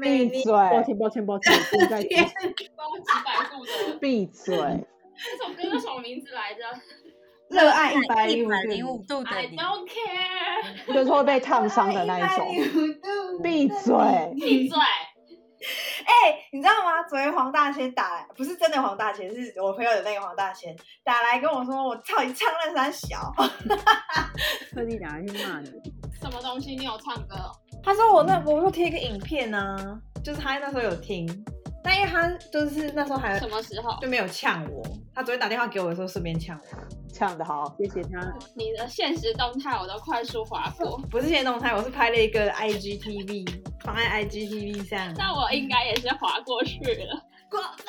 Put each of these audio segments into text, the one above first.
闭嘴！抱歉抱歉抱歉，现在 天帮我几百度的闭嘴！这首歌叫什么名字来着热爱一百一零百零五五度的？I 你，don't care。就是会被烫伤的那一种。种闭嘴！闭嘴！哎、你知道吗？昨天黄大仙打来，不是真的黄大仙，是我朋友的那个黄大仙打来跟我说，我操你唱那三小。特地打来去骂你。什么东西？你有唱歌哦？他说我那我说贴一个影片呢、就是他那时候有听，但因为他就是那时候还什么时候？就没有呛我，他昨天打电话给我的时候顺便呛我，呛的好，谢谢他，你的现实动态我都快速划过，不是现实动态，我是拍了一个 IGTV 放在 IGTV 上。那我应该也是划过去了。过分，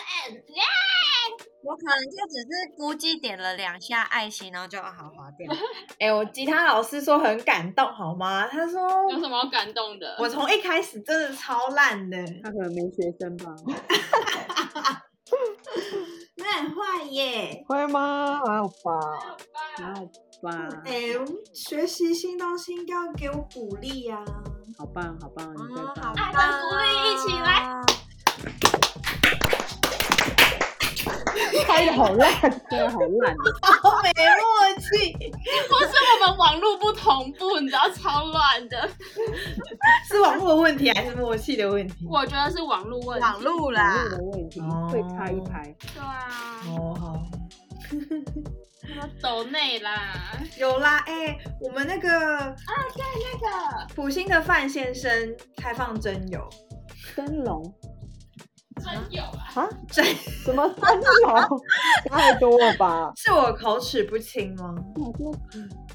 我可能就只是估计点了两下爱心，然后就好划掉。哎、我吉他老师说很感动，好吗？他说有什么好感动的？我从一开始真的超烂的，他可能没学生吧。那很坏耶。会吗？还好吧。还好吧，哎、学习新东西应该要给我鼓励呀、好棒好棒，你最嗯，棒好。爱的棒鼓励一起来哦！拍的好烂，对，好烂。好没默契，不是我们网络不同步，你知道超乱的。是网络的问题还是默契的问题？我觉得是网络问题。网路网啦络，的问题哦会差一拍。对啊，哦，好，什 么抖内啦，有啦，哎、我们那个那个普星的范先生开放真友，灯笼真有啊。啊？真什么真有？太多了吧？是我口齿不清吗？我说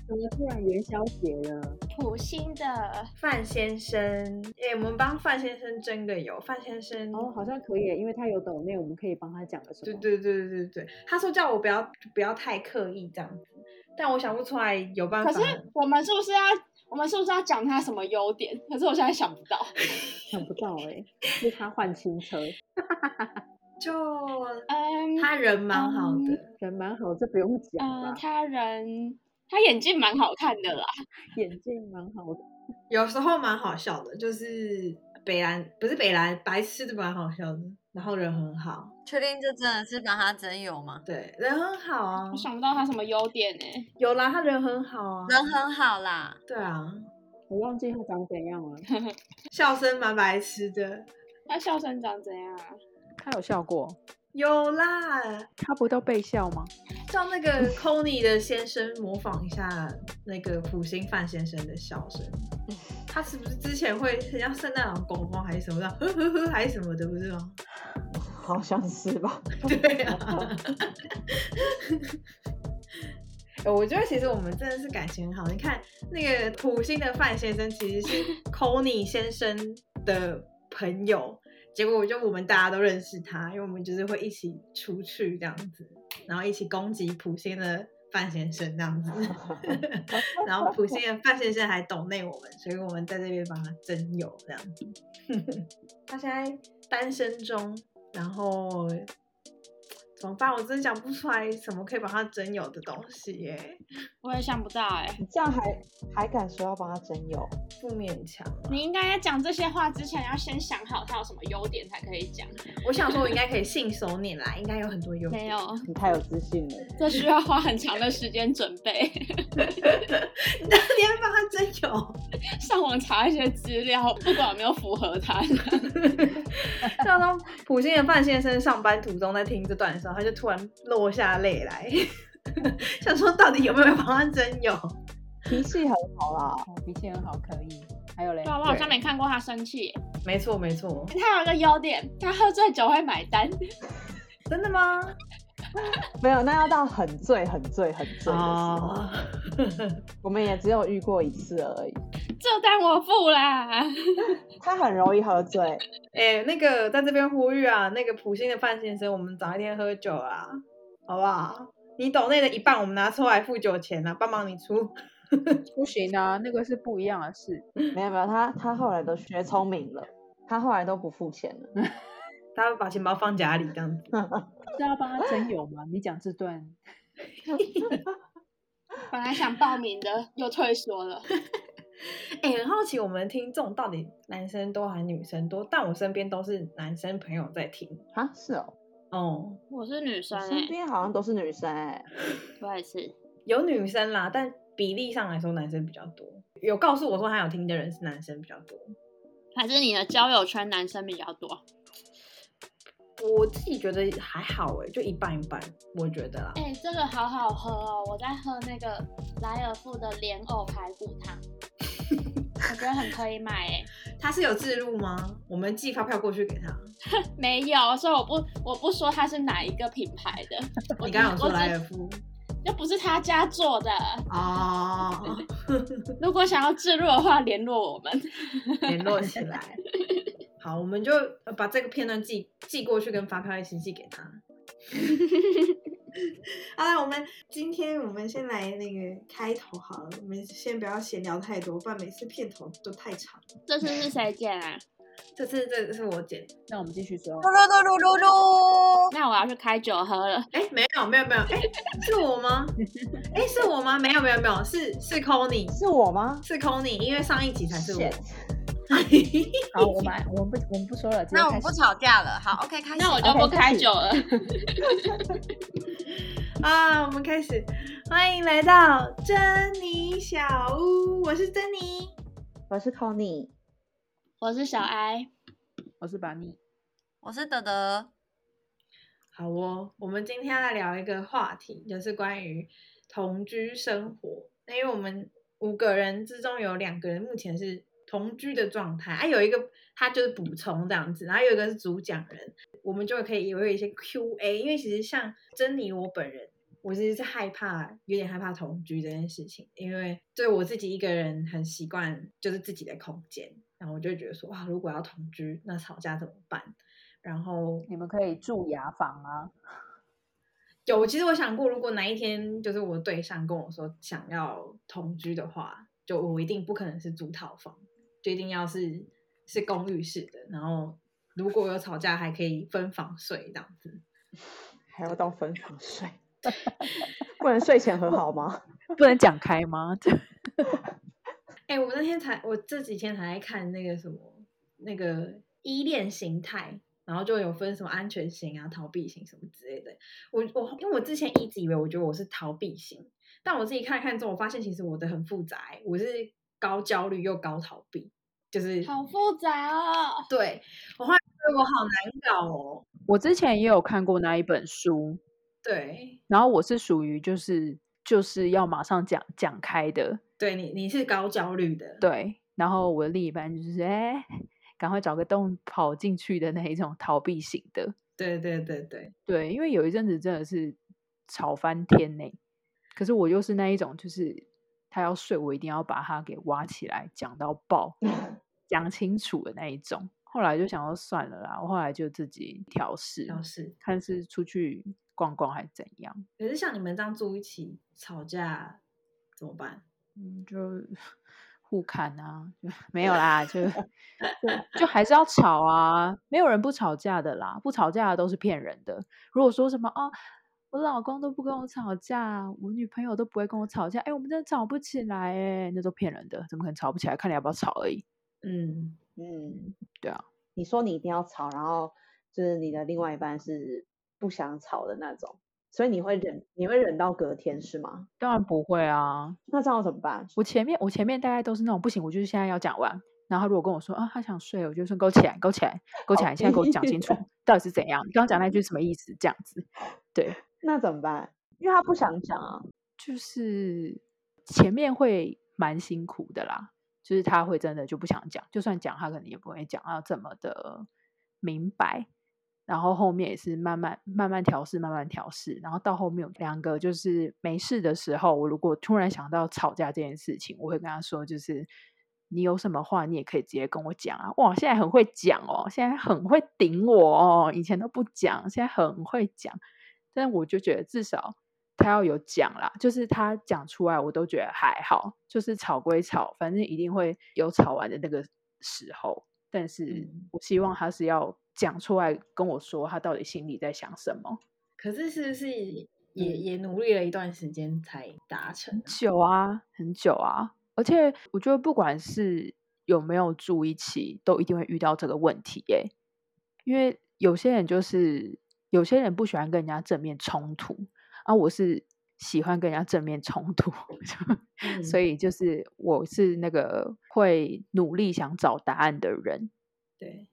怎么突然元宵节了？普星的范先生，哎、我们帮范先生争个友，范先生。哦，好像可以，因为他有抖内，我们可以帮他讲个什么？对对对对对对，他说叫我不要不要太刻意这样子，但我想不出来有办法。可是我们是不是要，我们是不是要讲他什么优点？可是我现在想不到。想不到哎，是他换新车，就嗯，他人蛮好的，人蛮好，这不用讲？他人他眼镜蛮好看的啦。眼镜蛮好的，有时候蛮好笑的，就是北兰不是北兰，白痴的蛮好笑的，然后人很好，确定这真的是把他真有吗？对，人很好啊我，想不到他什么优点呢、有啦，他人很好啊，人很好啦，对啊，我忘记他长怎样了。笑声蛮白痴的，他笑声长怎样啊？他有笑过？有啦，他不都被笑吗？叫那个 c o n y 的先生模仿一下那个普星范先生的笑声。他是不是之前会很像圣诞老公公还是什么的，呵呵呵还是什么的，不是吗？好像是吧？对啊。呃 我觉得其实我们真的是感情很好。你看那个普星的范先生其实是 c o n y 先生的朋友，结果我就我们大家都认识他，因为我们就是会一起出去这样子，然后一起攻击普星的范先生这样子。然后普星的范先生还懂内我们，所以我们在这边帮他征友这样子。他现在单身中，然后怎么办？我真的讲不出来什么可以帮他征友的东西耶，我也想不到哎、你这样还还敢说要帮他征友？不勉强啊。你应该在讲这些话之前，要先想好他有什么优点才可以讲。我想说，我应该可以信手拈来，应该有很多优点。没有，你太有自信了。这需要花很长的时间准备，你到底要帮他征友？上网查一些资料，不管有没有符合他的。到时候普星的范先生上班途中在听这段的时候，他就突然落下泪来，想说到底有没有帮他征友？脾气很好啦，哦，脾气很好，可以。还有嘞对，啊，我好像没看过他生气耶。没错没错，他有一个优点，他喝醉酒会买单。真的吗？没有，那要到很醉、很醉、很醉的时候，哦，我们也只有遇过一次而已。这单我付啦。他很容易喝醉，哎、那个在这边呼吁啊，那个普星的范先生，我们早一天喝酒啊，好不好？你抖内的一半，我们拿出来付酒钱啊，帮忙你出。不行啊，那个是不一样的事。没有没有，他他后来都学聪明了，他后来都不付钱了。他会把钱包放家里这样子。是要帮他真有吗？你讲这段，本来想报名的，又退缩了。哎、很好奇我们听众到底男生多还是女生多？但我身边都是男生朋友在听。啊，是哦，哦，我是女生身边好像都是女生哎、我也是。有女生啦，但比例上来说男生比较多。有告诉我说他有听的人是男生比较多。还是你的交友圈男生比较多？我自己觉得还好哎，就一半一半，我觉得啦。哎、这个好好喝哦！我在喝那个莱尔富的莲藕排骨汤，我觉得很可以买哎。他是有自录吗？我们寄发票过去给他。没有，所以我不我不说他是哪一个品牌的。你刚刚有说莱尔夫又不是他家做的。哦，如果想要置入的话，联络我们。联络起来。好，我们就把这个片段寄寄过去，跟发票一起寄给他。好了，我们今天我们先来那个开头好了，我们先不要闲聊太多，不然每次片头都太长。这次是谁剪啊？这次这个是我剪，那我们继续说噜。噜噜噜噜噜，那我要去开酒喝了。哎，没有没有没有，哎，是我吗？哎，是我吗？没有没有没有，是是 c o n y 是我吗？是 c o n y 因为上一集才是我。好，我们我们不我们不说了，那我们不吵架了。好，OK，开始。那我就不开酒了。啊，我们开始，欢迎来到珍妮小屋，我是珍妮。我是 Conny，我是小艾，我是把你我是德德。好哦，我们今天要来聊一个话题，就是关于同居生活。那因为我们五个人之中有两个人目前是同居的状态，啊，有一个他就是补充这样子，然后有一个是主讲人，我们就可以有一些 Q&A。因为其实像珍妮我本人，我其实是害怕，有点害怕同居这件事情，因为对我自己一个人很习惯，就是自己的空间，然后我就会觉得说，哇，如果要同居，那吵架怎么办？然后你们可以住雅房啊。有，其实我想过，如果哪一天就是我对象跟我说想要同居的话，就我一定不可能是租套房，就一定要是是公寓式的。然后如果有吵架，还可以分房睡这样子。还要到分房睡，不能睡前和好吗？不能讲开吗？哎、我那天才，我这几天才在看那个什么那个依恋形态，然后就有分什么安全型啊、逃避型什么之类的。我我因为我之前一直以为我觉得我是逃避型，但我自己看一看之后，我发现其实我的很复杂欸、我是高焦虑又高逃避，就是好复杂哦。对我后来觉得我好难搞哦。我之前也有看过那一本书，对，然后我是属于就是就是要马上讲讲开的，对你你是高焦虑的，对。然后我的另一半就是哎，赶快找个洞跑进去的那一种逃避型的，对对对对，对，因为有一阵子真的是吵翻天呢。可是我又是那一种，就是他要睡，我一定要把他给挖起来讲到爆，讲清楚的那一种。后来就想要算了啦，我后来就自己调试，调试。看是出去逛逛还是怎样。可是像你们这样住一起吵架怎么办？嗯，就互砍啊，就没有啦，就就就还是要吵啊，没有人不吵架的啦，不吵架的都是骗人的。如果说什么哦，我老公都不跟我吵架，我女朋友都不会跟我吵架，哎，我们真的吵不起来，哎，那都骗人的，怎么可能吵不起来？看你要不要吵而已。嗯，嗯，对啊，你说你一定要吵，然后就是你的另外一半是不想吵的那种，所以你会忍，你会忍到隔天是吗？当然不会啊，那这样怎么办？我前面我前面大概都是那种不行，我就是现在要讲完。然后他如果跟我说啊，他想睡，我就说勾起来，勾起来，勾起来，现在给我讲清楚 到底是怎样。你刚刚讲那句什么意思？这样子，对，那怎么办？因为他不想讲啊。就是前面会蛮辛苦的啦，就是他会真的就不想讲，就算讲他可能也不会讲到这么的明白。然后后面也是慢慢慢慢调试，慢慢调试。然后到后面两个就是没事的时候，我如果突然想到吵架这件事情，我会跟他说，就是你有什么话你也可以直接跟我讲啊。哇，现在很会讲哦，现在很会顶我哦，以前都不讲，现在很会讲。但我就觉得至少他要有讲啦，就是他讲出来，我都觉得还好。就是吵归吵，反正一定会有吵完的那个时候。但是嗯我希望他是要讲出来跟我说，他到底心里在想什么。可是是不是也、嗯也努力了一段时间才达成？久啊，很久啊，而而且我觉得不管是有没有住一起，都一定会遇到这个问题耶。因为有些人就是有些人不喜欢跟人家正面冲突，啊，我是喜欢跟人家正面冲突，嗯所以就是我是那个会努力想找答案的人。对，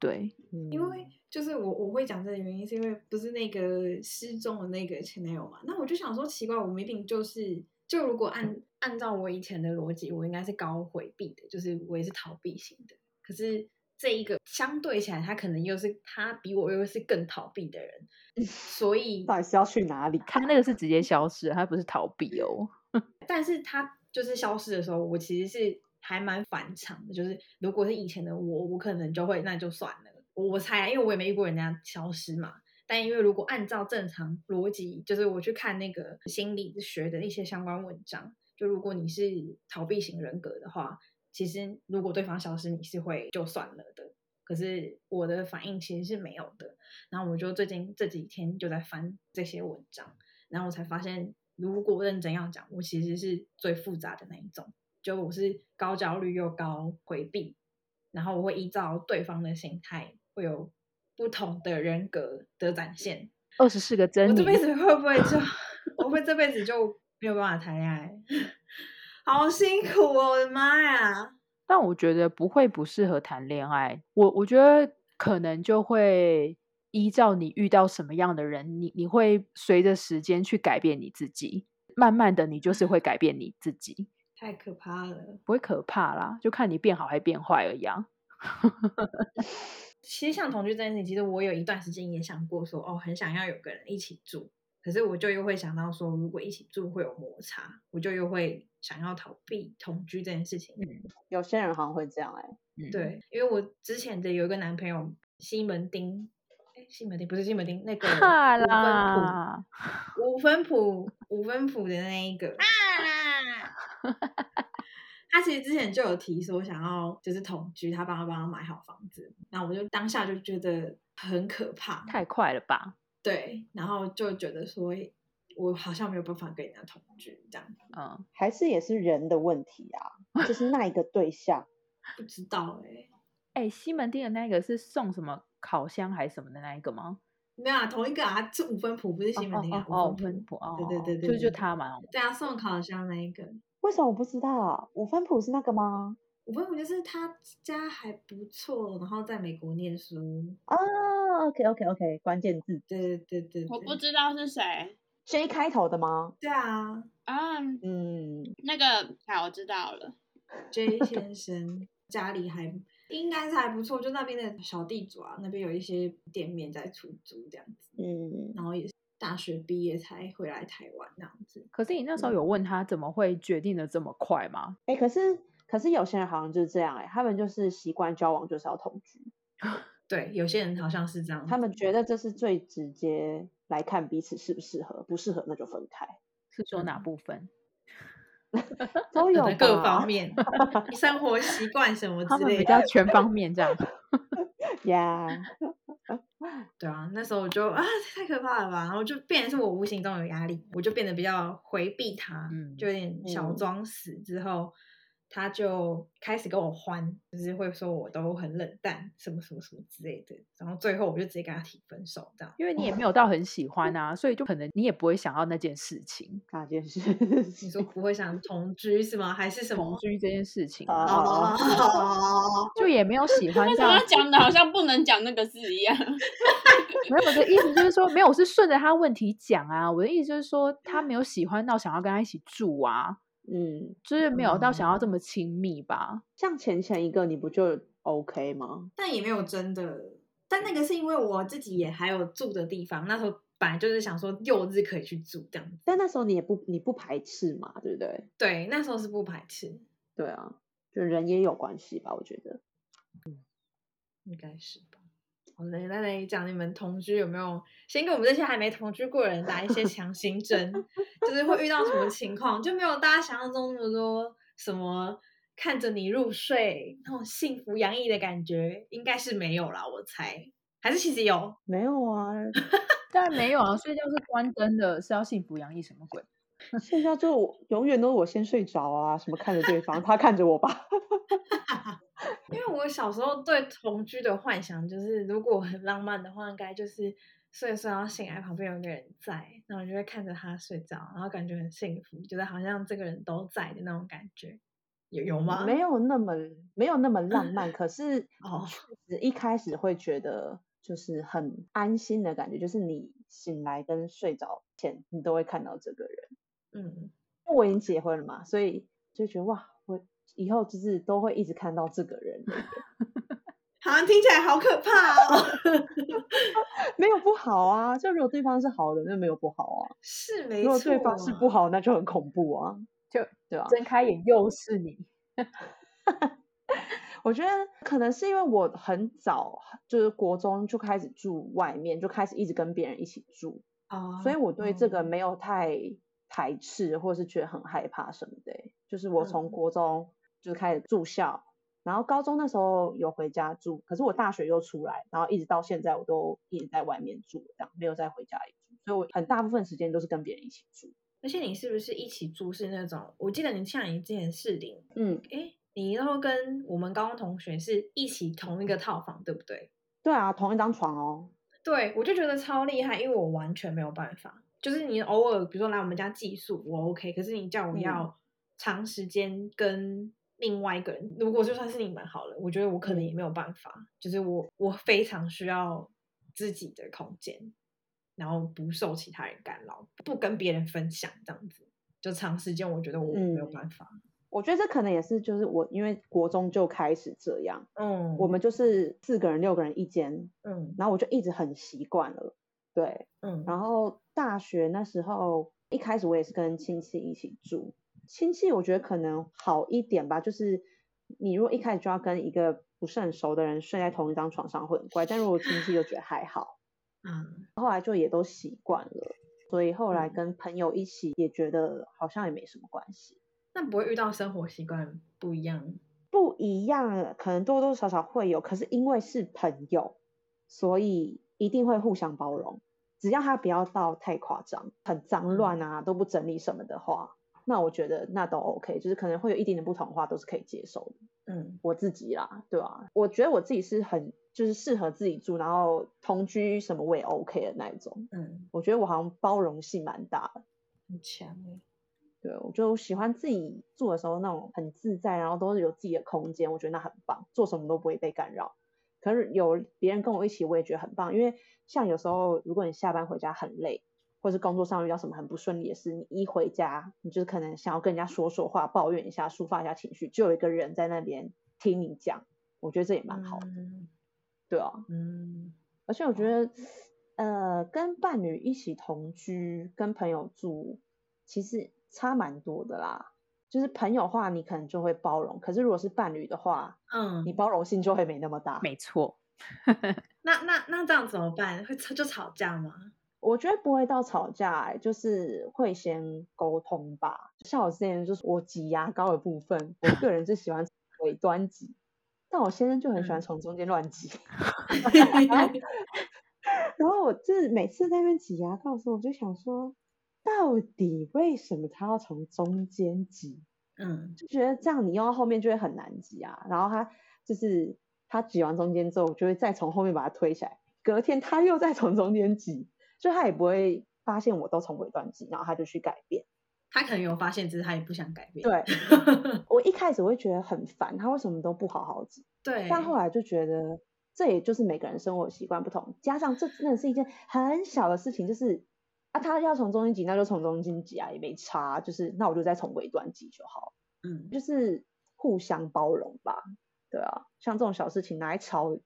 对，因为就是我我会讲这个原因，是因为不是那个失踪的那个前男友嘛？那我就想说，奇怪，我明明就是，就如果按按照我以前的逻辑，我应该是高回避的，就是我也是逃避型的。可是这一个相对起来，他可能又是他比我又是更逃避的人，所以到底是要去哪里？他那个是直接消失，他不是逃避哦。但是他就是消失的时候，我其实是还蛮反常的。就是如果是以前的我，我可能就会那就算了。我我猜啊，因为我也没遇过人家消失嘛。但因为如果按照正常逻辑，就是我去看那个心理学的一些相关文章，就如果你是逃避型人格的话，其实如果对方消失，你是会就算了的。可是我的反应其实是没有的。然后我就最近这几天就在翻这些文章，然后我才发现，如果认真要讲，我其实是最复杂的那一种，就我是高焦虑又高回避，然后我会依照对方的心态，会有不同的人格的展现。二十四个我珍妮，这辈子会不会就，我会这辈子就没有办法谈恋爱？好辛苦哦，我的妈呀！但我觉得不会不适合谈恋爱。我我觉得可能就会依照你遇到什么样的人，你你会随着时间去改变你自己。慢慢的，你就是会改变你自己，太可怕了。不会可怕啦，就看你变好还变坏而已啊。其实像同居这件事情，其实我有一段时间也想过说，哦，很想要有个人一起住，可是我就又会想到说，如果一起住会有摩擦，我就又会想要逃避同居这件事情。有些人好像会这样哎、嗯，对，因为我之前的有一个男朋友西门町，哎，西门町不是西门町，那个五分啦，埔，五分埔，五分埔的那一个，啊，他其实之前就有提说想要就是同居，他帮他帮他买好房子，然后我就当下就觉得很可怕，太快了吧？对，然后就觉得说我好像没有办法跟人家同居这样，嗯，还是也是人的问题啊，就是那一个对象。不知道哎、哎、西门町的那个是送什么烤箱还是什么的那一个吗？没有啊，同一个啊，是五分埔，不是西门町啊，哦哦哦，五分埔，埔哦，对对对对就就他嘛。对啊，送烤箱那一个。为什么我不知道啊？五分谱是那个吗？五分埔就是他家还不错，然后在美国念书。哦，OK OK OK，关键字对对对对，我不知道是谁 J 开头的吗？对啊啊。嗯，那个，好，我知道了。，J 先生家里还应该是还不错，就那边的小地主啊，那边有一些店面在出租这样子，嗯，然后也是大学毕业才回来台湾这样子。可是你那时候有问他怎么会决定的这么快吗？哎、可是可是有些人好像就是这样哎、他们就是习惯交往就是要同居，对，有些人好像是这样，他们觉得这是最直接来看彼此适不适合，不适合那就分开，是说哪部分？都有各方面，生活习惯什么之类的。比较全方面这样。呀。对啊，那时候我就啊，太可怕了吧！然后就变成是我无形中有压力，我就变得比较回避他，嗯就有点小嗯装死。之后他就开始跟我欢，就是会说我都很冷淡，什么什么什么之类的。然后最后我就直接跟他提分手，这样。因为你也没有到很喜欢 啊，所以就可能你也不会想要那件事情，那件事，你说不会想同居是吗？还是什么？同居这件事情，啊哦，就也没有喜欢为什到么。讲的好像不能讲那个字一样？没有我的意思就是说，没有，我是顺着他问题讲啊。我的意思就是说，他没有喜欢到想要跟他一起住啊，嗯，就是没有到想要这么亲密吧。像前前一个你不就 OK 吗？但也没有真的。但那个是因为我自己也还有住的地方，那时候本来就是想说六日可以去住这样子。但那时候你也不你不排斥嘛，对不对？对，那时候是不排斥，对啊，就人也有关系吧，我觉得。嗯应该是吧。好嘞，那来讲你们同居有没有先给我们这些还没同居过的人打一些强心针，就是会遇到什么情况，就没有大家想象中那么多什么看着你入睡那种幸福洋溢的感觉，应该是没有啦，我猜，还是其实有。没有啊，当然没有啊，睡觉是关灯的，是要幸福洋溢什么鬼？现在就我永远都是我先睡着啊，什么看着对方，他看着我吧。因为我小时候对同居的幻想就是，如果很浪漫的话，应该就是睡一睡，然后醒来旁边有个人在，然后就会看着他睡着，然后感觉很幸福，觉得好像这个人都在的那种感觉，有有吗？没有那么没有那么浪漫，可是 哦确实一开始会觉得就是很安心的感觉，就是你醒来跟睡着前，你都会看到这个人。嗯，我已经结婚了嘛，所以就觉得哇，我以后就是都会一直看到这个人，好像听起来好可怕哦。没有不好啊。就如果对方是好的，那没有不好啊。是没错、啊，如果对方是不好，那就很恐怖啊。就对啊，睁开眼又是你。我觉得可能是因为我很早就是国中就开始住外面，就开始一直跟别人一起住，哦，所以我对这个嗯没有太排斥，或是觉得很害怕什么的欸。就是我从嗯国中就开始住校，然后高中那时候有回家住，可是我大学又出来，然后一直到现在我都一直在外面住，这样没有再回家里住，所以我很大部分时间都是跟别人一起住。而且你是不是一起住是那种？我记得你像你之前适龄，嗯，诶，你然后跟我们高中同学是一起同一个套房，对不对？对啊，同一张床哦。对，我就觉得超厉害，因为我完全没有办法。就是你偶尔比如说来我们家寄宿，我 OK，可是你叫我嗯要长时间跟另外一个人，如果就算是你们好了，我觉得我可能嗯也没有办法。就是我我非常需要自己的空间，然后不受其他人干扰，不跟别人分享这样子。就长时间，我觉得我没有嗯办法。我觉得这可能也是，就是我因为国中就开始这样，嗯，我们就是四个人、六个人一间，嗯然后我就一直很习惯了。对，嗯，然后大学那时候一开始我也是跟亲戚一起住，亲戚我觉得可能好一点吧，就是你如果一开始就要跟一个不是很熟的人睡在同一张床上会很怪，但如果亲戚就觉得还好，嗯。后来就也都习惯了，所以后来嗯。跟朋友一起也觉得好像也没什么关系。那不会遇到生活习惯不一样？不一样，可能多多少少会有，可是因为是朋友，所以一定会互相包容。只要他不要到太夸张、很脏乱啊，都不整理什么的话，那我觉得那都 OK，就是可能会有一点点不同的话，都是可以接受的。嗯我自己啦，对吧、我觉得我自己是很就是适合自己住，然后同居什么我也 OK 的那一种。嗯，我觉得我好像包容性蛮大的。很强欸对，我就喜欢自己住的时候那种很自在，然后都是有自己的空间，我觉得那很棒，做什么都不会被干扰。可是有别人跟我一起，我也觉得很棒，因为像有时候如果你下班回家很累，或是工作上遇到什么很不顺利的事，你一回家，你就是可能想要跟人家说说话，抱怨一下，抒发一下情绪，就有一个人在那边听你讲，我觉得这也蛮好的，嗯对啊。嗯而且我觉得，呃，跟伴侣一起同居，跟朋友住，其实差蛮多的啦。就是朋友的话，你可能就会包容；可是如果是伴侣的话，嗯你，包容性就会没那么大。没错，那那那这样怎么办？会吵就吵架吗？我觉得不会到吵架、欸，就是会先沟通吧。像我之前就是我挤牙膏的部分，我个人是喜欢尾端挤，但我先生就很喜欢嗯从中间乱挤。然后然后我就是每次在那边挤牙膏的时候，我就想说，到底为什么他要从中间挤？嗯就觉得这样你用到后面就会很难挤啊。然后他就是他挤完中间之后，我就会再从后面把它推起来。隔天他又再从中间挤，就他也不会发现我都从尾端挤，然后他就去改变。他可能有发现，只是他也不想改变。对 我一开始会觉得很烦，他为什么都不好好挤？对，但后来就觉得，这也就是每个人生活习惯不同，加上这真的是一件很小的事情，就是啊，他要从中间挤，那就从中间挤啊，也没差，就是那我就再从尾端挤就好，嗯就是互相包容吧，对啊，像这种小事情拿来吵，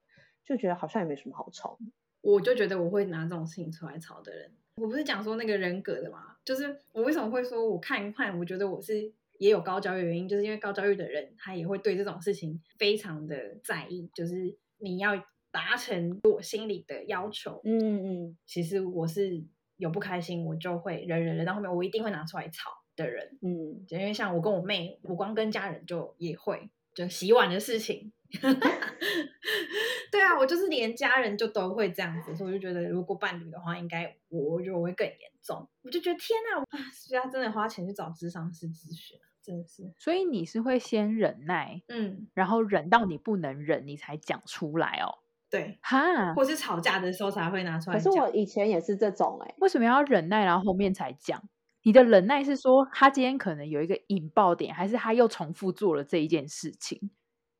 就觉得好像也没什么好吵。我就觉得我会拿这种事情出来吵的人。我不是讲说那个人格的嘛，就是我为什么会说我看一看，我觉得我是也有高教育的原因，就是因为高教育的人他也会对这种事情非常的在意，就是你要达成我心里的要求。嗯嗯其实我是有不开心，我就会忍忍忍到后面，我一定会拿出来吵的人。嗯，因为像我跟我妹，我光跟家人就也会，就洗碗的事情，对啊，我就是连家人就都会这样子，所以我就觉得如果伴侣的话，应该我我觉得我会更严重。我就觉得天哪，啊，所以他真的花钱去找智商师咨询，真的是，所以你是会先忍耐，嗯，然后忍到你不能忍，你才讲出来哦。对，哈，或是吵架的时候才会拿出来讲。可是我以前也是这种哎、为什么要忍耐，然后后面才讲？你的忍耐是说他今天可能有一个引爆点，还是他又重复做了这一件事情？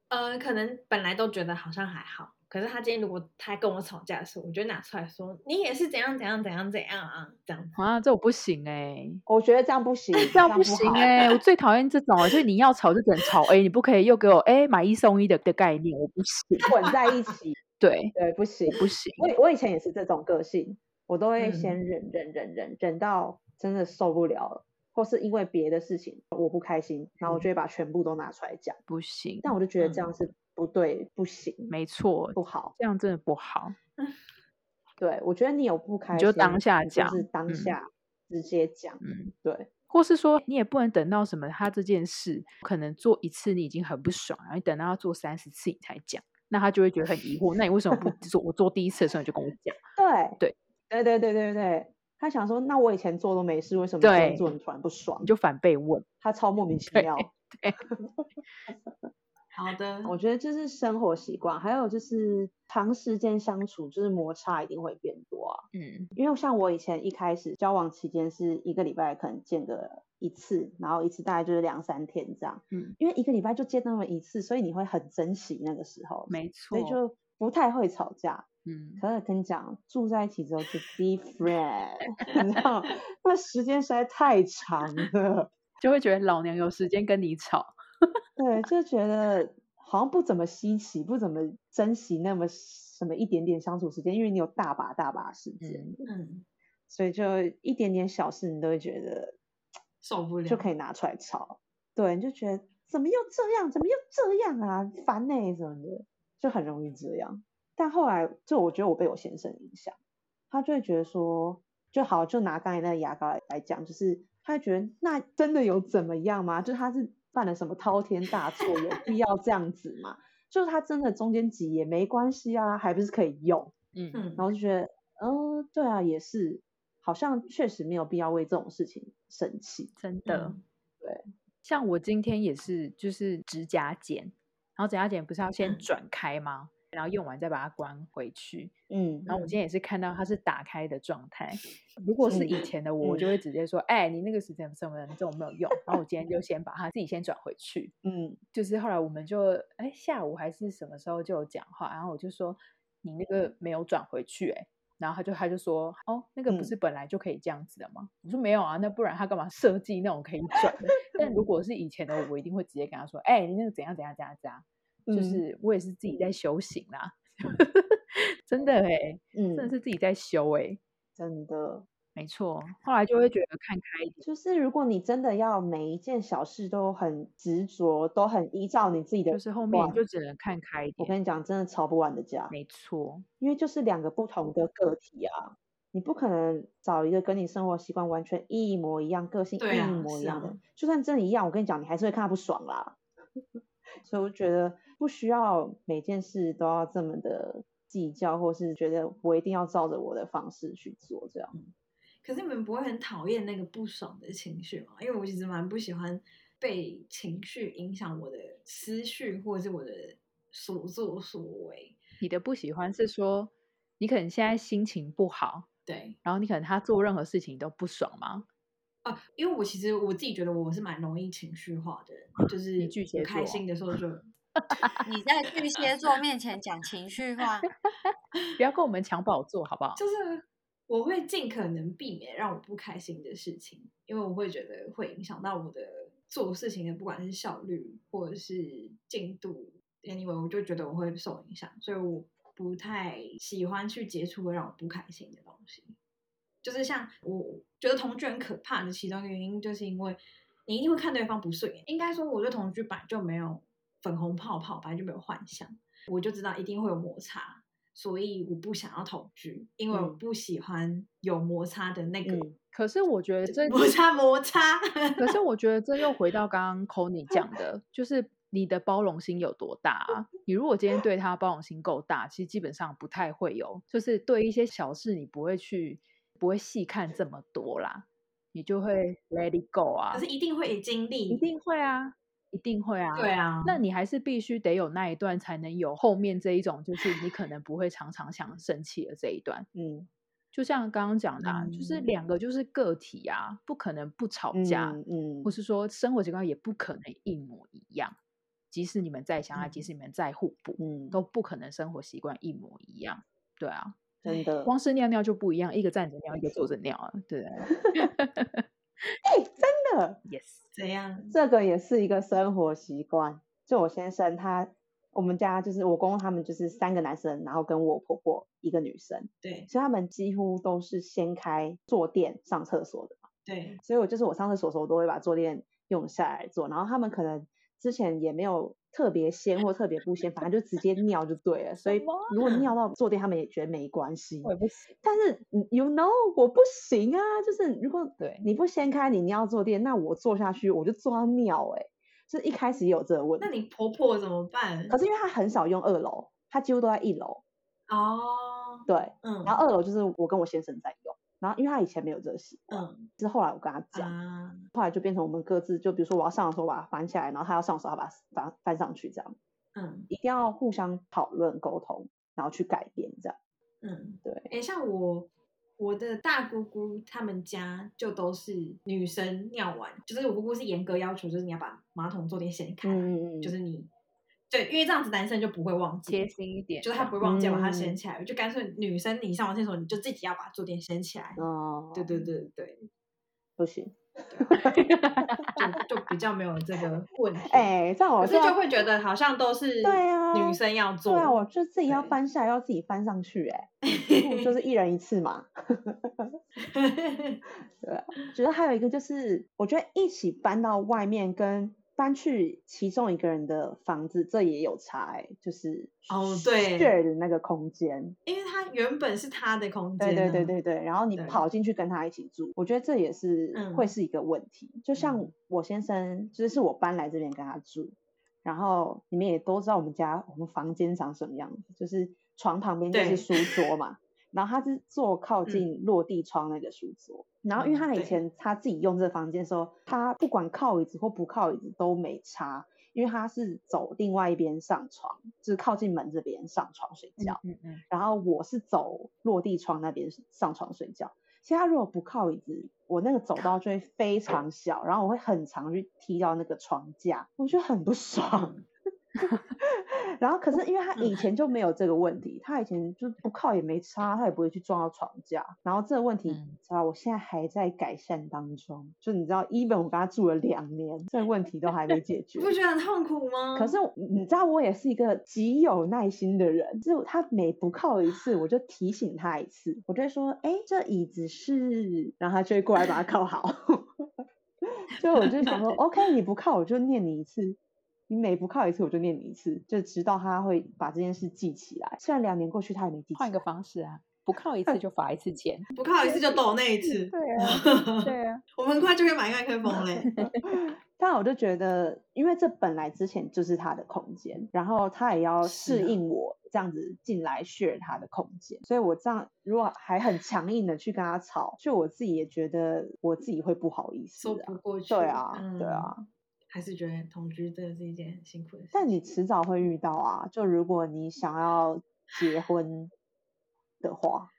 呃，可能本来都觉得好像还好，可是他今天如果他跟我吵架的时候，我就拿出来说，你也是怎样怎样怎样怎样啊，这样。啊，这我不行哎、我觉得这样不行，这样不不行好哎、我最讨厌这种哦，就是你要吵就只能吵 A，你不可以又给我哎买一送一的的概念，我不行。混在一起，对，对，不行。不行。我我以前也是这种个性，我都会嗯先忍忍忍忍忍到真的受不了了，或是因为别的事情我不开心，然后我就会把全部都拿出来讲。不行，但我就觉得这嗯样是不对，不行，没错，不好。这样真的不好。对，我觉得你有不开心，就当下讲就是当嗯下直接讲。嗯，对，或是说你也不能等到什么他这件事可能做一次你已经很不爽，然后你等到他做三十次你才讲，那他就会觉得很疑惑。那你为什么不 做？我做第一次的时候你就跟我讲？对，对，对对对对对，他想说，那我以前做都没事，为什么今天做你突然不爽你？就反被问。他超莫名其对妙。好的，我觉得这是生活习惯，还有就是长时间相处，就是摩擦一定会变多啊。嗯因为像我以前一开始交往期间是一个礼拜可能见个一次，然后一次大概就是两三天这样。嗯，因为一个礼拜就见那么一次，所以你会很珍惜那个时候，没错。所以就不太会吵架。嗯，可是跟你讲，住在一起之后就 be friend，你知道，那时间实在太长了。就会觉得老娘有时间跟你吵。对，就觉得好像不怎么稀奇，不怎么珍惜那么什么一点点相处时间，因为你有大把大把时间，嗯，所以就一点点小事你都会觉得 受不了，就可以拿出来吵。对，你就觉得怎么又这样，怎么又这样啊，烦呢、什么的，就很容易这样。但后来就我觉得我被我先生影响，他就会觉得说，就好，就拿刚才那个牙膏来来讲，就是他会觉得那真的有怎么样吗？就他是犯了什么滔天大错，有必要这样子吗？就是他真的中间挤也没关系啊，还不是可以用。嗯嗯，然后就觉得，嗯，对啊，也是，好像确实没有必要为这种事情生气。真的。嗯对，像我今天也是，就是指甲剪，然后指甲剪不是要先嗯转开吗？然后用完再把它关回去。嗯，然后我今天也是看到它是打开的状态。如果是以嗯前的我，我就会直接说：“哎，你那个时间什么这种没有用。”然后我今天就先把它自己先转回去。嗯就是后来我们就哎下午还是什么时候就有讲话，然后我就说：“你那个没有转回去哎。”然后他就他就说：“哦，那个不嗯是本来就可以这样子的吗？”我说：“没有啊，那不然他干嘛设计那种可以转的？” 但如果是以前的我，我一定会直接跟他说：“哎，你那个怎样怎样怎样怎样。”就嗯是我也是自己在修行啦，真的哎、真的嗯，是自己在修哎、真的，没错。后来就会觉得看开一点，就是如果你真的要每一件小事都很执着，都很依照你自己的就是后面就只能看开一点。我跟你讲，真的吵不完的架，没错，因为就是两个不同的个体啊，你不可能找一个跟你生活习惯完全一模一样、个性一模一样的，啊就算真的一样，我跟你讲，你还是会看他不爽啦。所以我觉得不需要每件事都要这么的计较，或是觉得我一定要照着我的方式去做，这样。可是你们不会很讨厌那个不爽的情绪吗？因为我其实蛮不喜欢被情绪影响我的思绪或者是我的所作所为。你的不喜欢是说你可能现在心情不好，对然后你可能他做任何事情都不爽吗？啊，因为我其实我自己觉得我是蛮容易情绪化的人，就是你巨蟹我开心的时候就你在巨蟹座面前讲情绪化，不要跟我们抢宝座好不好？就是我会尽可能避免让我不开心的事情，因为我会觉得会影响到我的做事情的，不管是效率或者是进度，anyway，我就觉得我会受影响，所以我不太喜欢去接触会让我不开心的东西。就是像我觉得同居很可怕的其中一个原因，就是因为你一定会看对方不顺眼。应该说，我对同居本来就没有粉红泡泡，本来就没有幻想，我就知道一定会有摩擦，所以我不想要同居，因为我嗯不喜欢有摩擦的那个、嗯可是我觉得这摩擦摩擦。可是我觉得这又回到刚刚 c o n y 讲的，就是你的包容心有多大啊？你如果今天对他包容心够大，其实基本上不太会有，就是对一些小事你不会去不会细看这么多啦，你就会 let it go 啊可是，一定会经历，一定会啊，一定会啊，对啊。那你还是必须得有那一段，才能有后面这一种，就是你可能不会常常想生气的这一段。嗯就像刚刚讲的、啊，就是嗯两个就是个体啊，不可能不吵架，嗯嗯或是说生活习惯也不可能一模一样。即使你们再相爱，即嗯使你们再互补，嗯，都不可能生活习惯一模一样。对啊，真的。光是尿尿就不一样，一个站着尿，一个坐着尿啊，对 真的，？Yes，怎样？这个也是一个生活习惯。就我先生他，我们家就是我公公他们就是三个男生，然后跟我婆婆一个女生，对所以他们几乎都是先开坐垫上厕所的嘛。对，所以我就是我上厕所的时候，我都会把坐垫用下来坐。然后他们可能之前也没有特别掀或特别不掀，反正就直接尿就对了。所以如果尿到坐垫，他们也觉得没关系。我也不行。但是嗯 you know 我不行啊，就是如果对你不掀开你尿坐垫，那我坐下去我就坐到尿哎、欸，就是一开始也有这个问题。那你婆婆怎么办？可是因为她很少用二楼，她几乎都在一楼，哦，对，嗯，然后二楼就是我跟我先生在用，然后因为他以前没有这个习惯，嗯是后来我跟他讲，啊，后来就变成我们各自就比如说我要上的时候把它翻起来，然后他要上的时候他把它翻翻上去，这样嗯。一定要互相讨论沟通，然后去改变这样，嗯，对，哎，像我我的大姑姑他们家就都是女生尿完，就是我姑姑是严格要求，就是你要把马桶坐垫掀开，嗯嗯嗯，就是你对，因为这样子男生就不会忘记贴，心一点，就是他不会忘记把它嗯。掀起来，就干脆女生你上完厕所你就自己要把坐垫掀起来，哦，对对对对，不行，就就比较没有这个问题。哎、这样我可是就会觉得好像都是对啊。女生要做，对啊，我就自己要翻下来，要自己翻上去、哎，就是一人一次嘛。对啊，觉得还有一个就是，我觉得一起搬到外面跟搬去其中一个人的房子，这也有差、哎，就是哦对。share 的那个空间，因为他原本是他的空间、对啊，对对对对，然后你跑进去跟他一起住，我觉得这也是会嗯是一个问题。就像嗯。我先生，就是是我搬来这边跟他住，然后你们也都知道我们家我们房间长什么样子，就是床旁边就是书桌嘛，然后他是坐靠近落地窗那个书桌，然后因为他以前他自己用这个房间的时候，他不管靠椅子或不靠椅子都没差。因为他是走另外一边上床，就是靠近门这边上床睡觉，嗯嗯，然后我是走落地窗那边上床睡觉。其实他如果不靠椅子，我那个走道就会非常小，然后我会很常去踢到那个床架，我觉得很不爽。然后可是因为他以前就没有这个问题，他以前就不靠也没差，他也不会去撞到床架。然后这个问题，嗯知道我现在还在改善当中。就你知道，even 我跟他住了两年，这个问题都还没解决你。不觉得很痛苦吗？可是你知道，我也是一个极有耐心的人，就是他每不靠一次，我就提醒他一次，我就会说，哎，这椅子是，然后他就会过来把它靠好。就我就想说，OK，你不靠我就念你一次，你每不靠一次我就念你一次，就直到他会把这件事记起来。虽然两年过去他也没记起来，换个方式啊，不靠一次就罚一次钱。不靠一次就抖那一次，对啊，对啊，我们很快就会买麦克风嘞。但我就觉得，因为这本来之前就是他的空间，然后他也要适应我这样子进来 share 他的空间，所以我这样如果还很强硬的去跟他吵，就我自己也觉得我自己会不好意思说啊。不过去，对啊，嗯对啊，，还是觉得同居真的是一件很辛苦的事。但你迟早会遇到啊，就如果你想要结婚的话，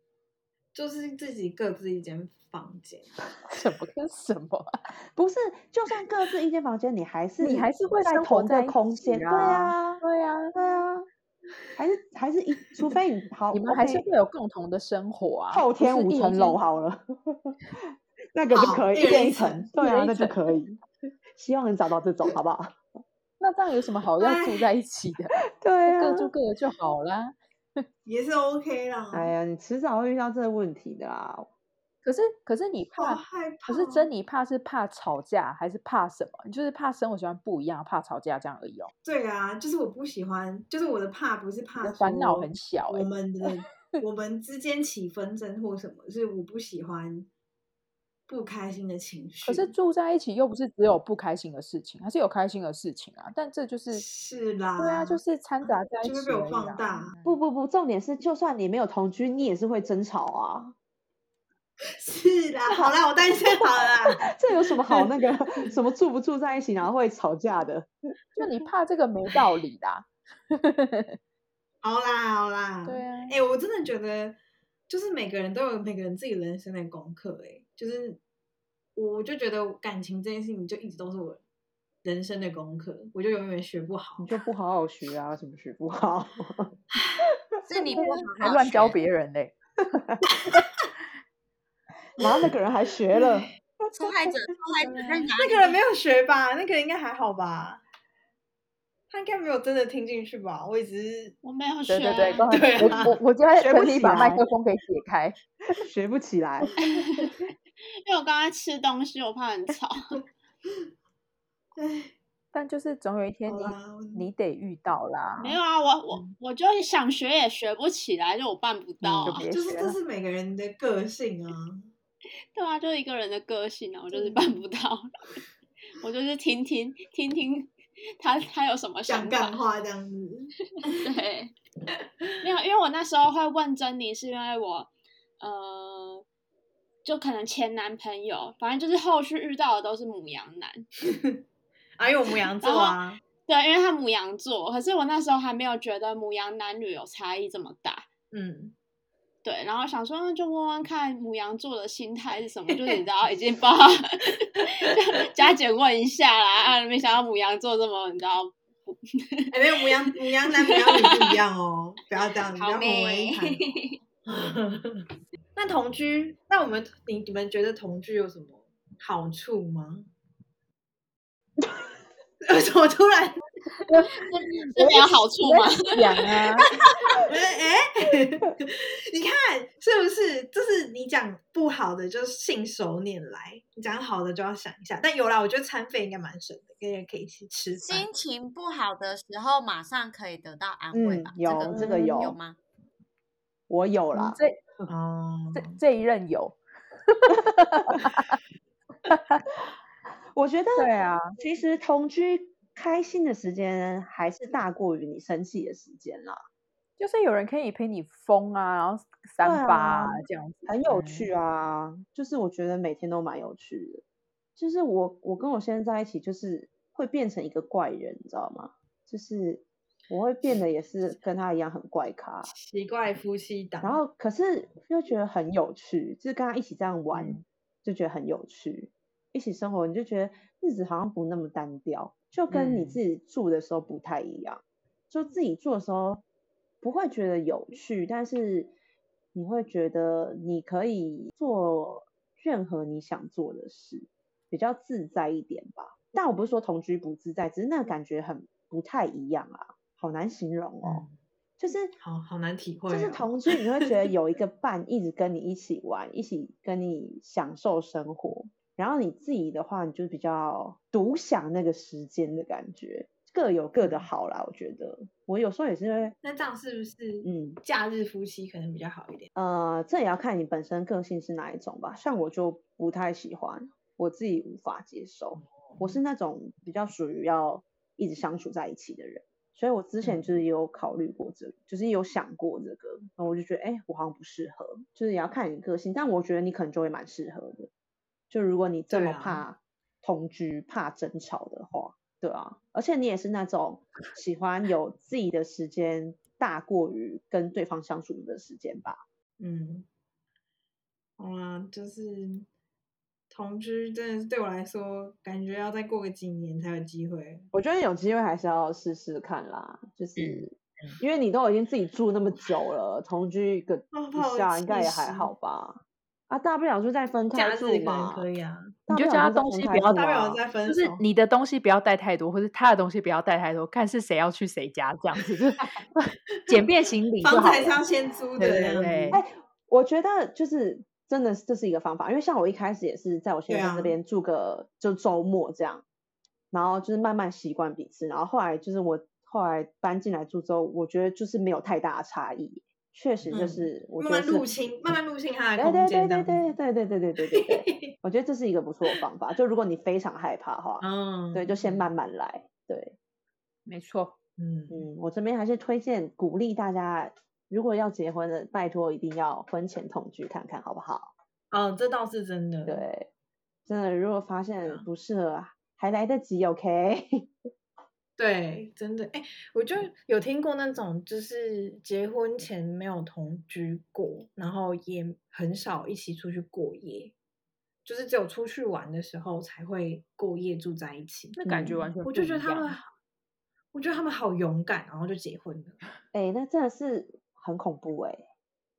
就是自己各自一间房间，什么跟什么啊？不是，就算各自一间房间，你还是你还是会在生活同个空间，对啊啊，对啊，对啊，还是还是一，除非你好，你们还是会有共同的生活啊。后天五层楼好了，那个就可以，一层层，对啊，那就可以。希望能找到这种，好不好？那这样有什么好要住在一起的？对啊，各住各的就好啦。也是 OK 啦。哎呀，你迟早会遇到这个问题的啦。可是可是你怕，害怕。可是珍妮怕是怕吵架，还是怕什么？你就是怕生活习惯不一样，怕吵架这样而已哦。对啊，就是我不喜欢，就是我的怕不是怕烦恼很小欸我们的我们之间起纷争或什么，是我不喜欢不开心的情绪。可是住在一起又不是只有不开心的事情，还是有开心的事情啊。但这就是是啦，对啊，就是掺杂在一起就会被我放大。不不不，重点是，就算你没有同居，你也是会争吵啊。是啦，好啦，我担心好了啦。这有什么好那个 什么住不住在一起，然后会吵架的？就你怕这个没道理啦。好啦，好啦。对啊哎、我真的觉得，就是每个人都有每个人自己人生的功课。哎，就是我就觉得感情这件事情就一直都是我人生的功课，我就永远学不好你。就不好好学啊，什么学不好？是你不好好还乱教学别人嘞。然后那个人还学了，受害者，受害者在哪里？那个人没有学吧？那个人应该还好吧？他应该没有真的听进去吧？我也只是我没有学啊，对对对，我我我就在学不等你把麦克风给解开。学不起来。因为我刚才吃东西，我怕很吵。对，但就是总有一天你你得遇到啦。没有啊，我我我就想学也学不起来，就我办不到啊。就就是这是每个人的个性啊。对啊，就是一个人的个性啊，我就是嗯办不到。我就是听听听听他他有什么想干。话这样子，对，没有，因为我那时候会问珍妮，是因为我呃，就可能前男朋友，反正就是后续遇到的都是母羊男。啊，因为我母羊座啊，对，因为他母羊座，可是我那时候还没有觉得母羊男女有差异这么大。嗯，对，然后想说那就问问看母羊座的心态是什么，就是你知 道已经帮他加减问一下啦，啊，没想到母羊座这么你知道，哎、没有母羊母羊男母羊女不一样哦，不要这样，不要好混为一美谈哦。那同居，那我们你你们觉得同居有什么好处吗？为什么突然？这没有好处吗？讲啊，哎、你看是不是？就是你讲不好的就信手拈来，你讲好的就要想一下。但有啦，我觉得餐费应该蛮省的，跟人可以一起吃心。情不好的时候，马上可以得到安慰嗯吧？有这这个有有吗？我有啦，这哦，这这一任有，我觉得对啊，其实同居开心的时间还是大过于你生气的时间啦，就是有人可以陪你疯啊，然后三八啊这样子，很有嗯趣啊。就是我觉得每天都蛮有趣的。就是我我跟我先生在一起，就是会变成一个怪人，你知道吗？就是我会变得也是跟他一样很怪咖，奇怪夫妻档。然后可是又觉得很有趣，就是跟他一起这样玩，嗯就觉得很有趣。一起生活，你就觉得日子好像不那么单调，就跟你嗯自己住的时候不太一样。就自己住的时候不会觉得有趣，但是你会觉得你可以做任何你想做的事，比较自在一点吧。但我不是说同居不自在，只是那个感觉很不太一样啊，好难形容哦。嗯就是好好难体会、哦。就是同居，你会觉得有一个伴一直跟你一起玩，一起跟你享受生活。然后你自己的话，你就比较独享那个时间的感觉，各有各的好啦。我觉得我有时候也是会，那这样是不是嗯假日夫妻可能比较好一点？呃，这也要看你本身个性是哪一种吧。像我就不太喜欢，我自己无法接受。我是那种比较属于要一直相处在一起的人，所以我之前嗯就是有考虑过这个，就是有想过这个，然后我就觉得，哎、我好像不适合，就是也要看你个性，但我觉得你可能就会蛮适合的。就如果你这么怕同居、怕争吵的话，对啊，而且你也是那种喜欢有自己的时间大过于跟对方相处的时间吧？嗯，好啦，就是同居真的是对我来说，感觉要再过个几年才有机会。我觉得有机会还是要试试看啦，就是、因为你都已经自己住那么久了，同居一个一下应该也还好吧？啊，大不了就再分开住嘛，可以啊，你就大不了再叫他东西不要大不了再分就是。你的东西不要带太多，或者他的东西不要带太多，看是谁要去谁家这样子，就是 简便行李。房才商先租的对这样子。对对哎我觉得就是真的是这是一个方法，因为像我一开始也是在我先生这边住个就周末这样，然后就是慢慢习惯彼此，然后后来就是我后来搬进来住之后，我觉得就是没有太大的差异，确实就嗯是我觉慢得是慢入侵，慢慢入侵他的对对空间，对对。对对对对对对对对，我觉得这是一个不错的方法。就如果你非常害怕的话，嗯，对，就先慢慢来。对，没错，嗯，嗯，我这边还是推荐鼓励大家，如果要结婚的，拜托一定要婚前同居看看，好不好？哦，这倒是真的。，对，真的，如果发啊现不适合，还来得及，OK？对，真的，哎，我就有听过那种，就是结婚前没有同居过，然后也很少一起出去过夜，就是只有出去玩的时候才会过夜住在一起。那感觉嗯完全我就觉得他们，我觉得他们好勇敢，然后就结婚了。哎、那真的是很恐怖哎、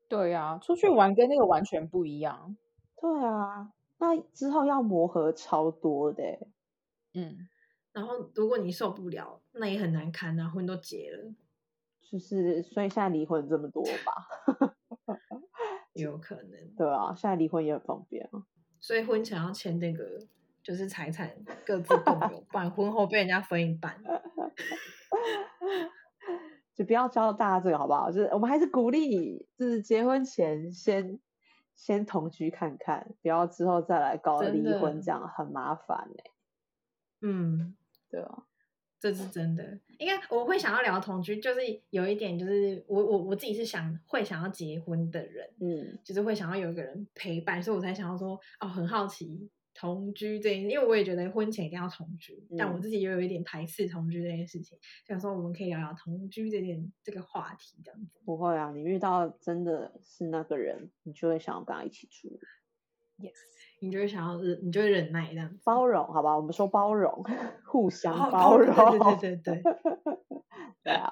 对啊，出去玩跟那个完全不一样。对啊，那之后要磨合超多的欸、嗯，然后如果你受不了，那也很难堪啊，婚都结了，就是所以现在离婚这么多吧？有可能。对啊，现在离婚也很方便啊。所以婚前要签那个，就是财产各自共有，不然婚后被人家分一半。就不要教大家这个好不好？就是我们还是鼓励，就是结婚前先先同居看看，不要之后再来搞离婚，这样很麻烦哎、嗯，对啊，这是真的。应该我会想要聊同居，就是有一点，就是我我我自己是想会想要结婚的人，嗯，就是会想要有一个人陪伴，所以我才想要说哦，很好奇同居这件事，因为我也觉得婚前一定要同居，但我嗯自己又有一点排斥同居这件事情，想说我们可以聊聊同居这件这个话题，这样子。不会啊，你遇到真的是那个人，你就会想要跟他一起住，Yes，你就会想要忍，你就会忍耐这样子。包容，好吧？我们说包容，互相哦包容，对对对对对。对啊，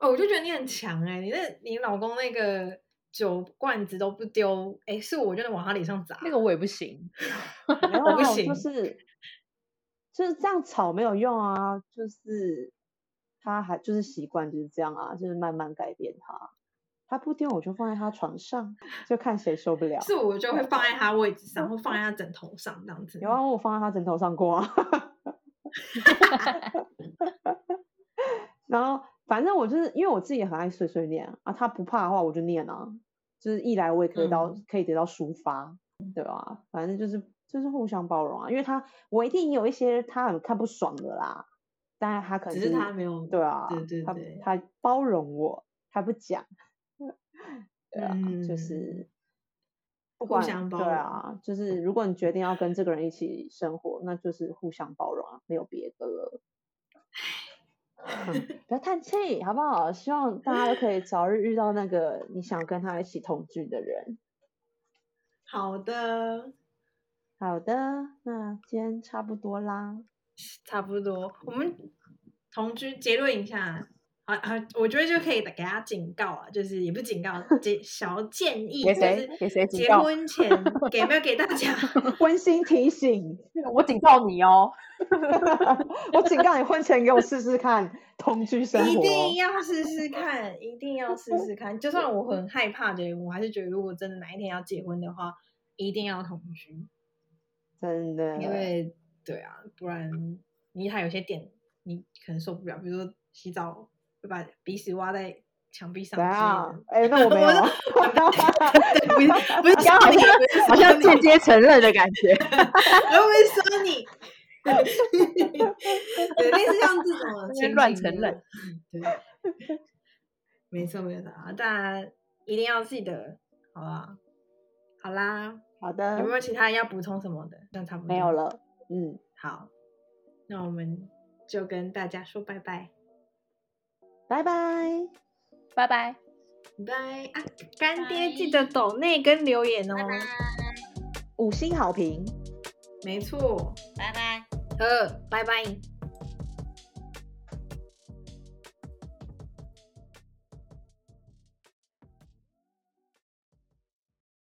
哦，我就觉得你很强哎、你那你老公那个酒罐子都不丢，哎、是我就能往他脸上砸。那个我也不行。我不啊行就是就是这样吵没有用啊，就是他还就是习惯就是这样啊，就是慢慢改变他。他不丢我就放在他床上，就看谁受不了。是我就会放在他位置上，或放在他枕头上这样子。有啊，我放在他枕头上过啊。然后反正我就是因为我自己也很爱碎碎念啊，他不怕的话我就念啊，就是一来我也可以到、嗯可以得到抒发，对吧？反正就是就是互相包容啊，因为他我一定有一些他很看不爽的啦，但是他可能只是他没有对啊，对对对他他包容我，他不讲，对啊，就嗯是不互管相包容对啊，就是如果你决定要跟这个人一起生活，那就是互相包容啊，没有别的了。不要叹气，好不好？希望大家都可以早日遇到那个你想跟他一起同居的人。好的，好的，那今天差不多啦。差不多。我们同居结论一下，啊啊，我觉得就可以给他警告啊，就是也不是警告，建小建议，就给谁是给谁警结告婚前 给没有给大家？温馨提醒，我警告你哦，我警告你，婚前给我试试看同居生活一。定要试试看，一定要试试看。就算我很害怕结婚，我还是觉得如果真的哪一天要结婚的话，一定要同居，真的，因为对啊，不然你还有些点你可能受不了，比如说洗澡会把鼻屎挖在墙壁上怎样的。？哎、那我没 有。我不是不是刚好说你 好像间接承认的感觉。我不是说你，对，类似像这种边情景的乱承认，对，没错没错啊，大家一定要记得，好不好？好啦，好的有没，有其他人要补充什么的？那差不多没有。了。嗯，好，那我们就跟大家说拜拜，拜拜。拜拜。拜啊！干爹记得抖内跟留言哦。五星好评。没错，拜拜。呃，拜拜。